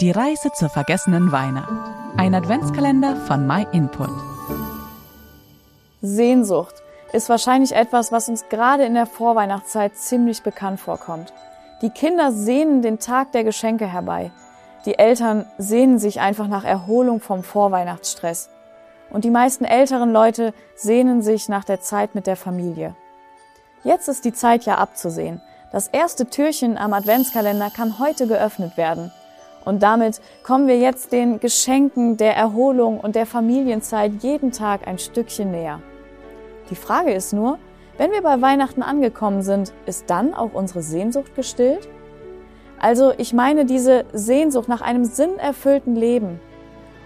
Die Reise zur vergessenen Weihnacht. Ein Adventskalender von MyInput. Sehnsucht ist wahrscheinlich etwas, was uns gerade in der Vorweihnachtszeit ziemlich bekannt vorkommt. Die Kinder sehnen den Tag der Geschenke herbei. Die Eltern sehnen sich einfach nach Erholung vom Vorweihnachtsstress. Und die meisten älteren Leute sehnen sich nach der Zeit mit der Familie. Jetzt ist die Zeit ja abzusehen. Das erste Türchen am Adventskalender kann heute geöffnet werden. Und damit kommen wir jetzt den Geschenken der Erholung und der Familienzeit jeden Tag ein Stückchen näher. Die Frage ist nur, wenn wir bei Weihnachten angekommen sind, ist dann auch unsere Sehnsucht gestillt? Also ich meine diese Sehnsucht nach einem sinnerfüllten Leben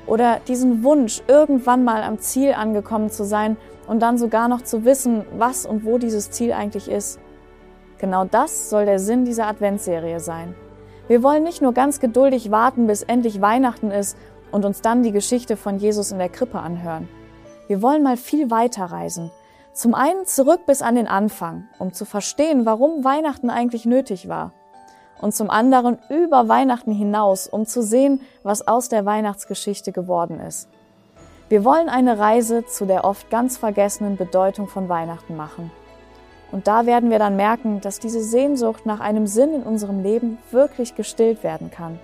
oder diesen Wunsch, irgendwann mal am Ziel angekommen zu sein und dann sogar noch zu wissen, was und wo dieses Ziel eigentlich ist. Genau das soll der Sinn dieser Adventsserie sein. Wir wollen nicht nur ganz geduldig warten, bis endlich Weihnachten ist und uns dann die Geschichte von Jesus in der Krippe anhören. Wir wollen mal viel weiter reisen. Zum einen zurück bis an den Anfang, um zu verstehen, warum Weihnachten eigentlich nötig war und zum anderen über Weihnachten hinaus, um zu sehen, was aus der Weihnachtsgeschichte geworden ist. Wir wollen eine Reise zu der oft ganz vergessenen Bedeutung von Weihnachten machen. Und da werden wir dann merken, dass diese Sehnsucht nach einem Sinn in unserem Leben wirklich gestillt werden kann.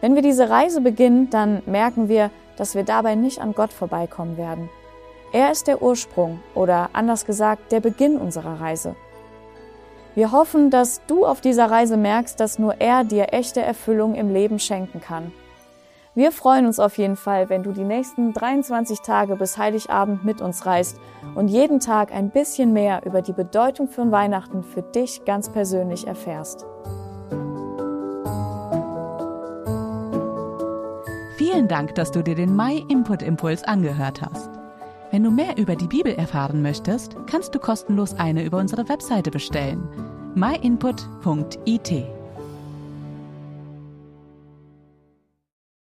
Wenn wir diese Reise beginnen, dann merken wir, dass wir dabei nicht an Gott vorbeikommen werden. Er ist der Ursprung oder anders gesagt der Beginn unserer Reise. Wir hoffen, dass du auf dieser Reise merkst, dass nur er dir echte Erfüllung im Leben schenken kann. Wir freuen uns auf jeden Fall, wenn du die nächsten 23 Tage bis Heiligabend mit uns reist und jeden Tag ein bisschen mehr über die Bedeutung von Weihnachten für dich ganz persönlich erfährst. Vielen Dank, dass du dir den My Input Impuls angehört hast. Wenn du mehr über die Bibel erfahren möchtest, kannst du kostenlos eine über unsere Webseite bestellen myinput.it.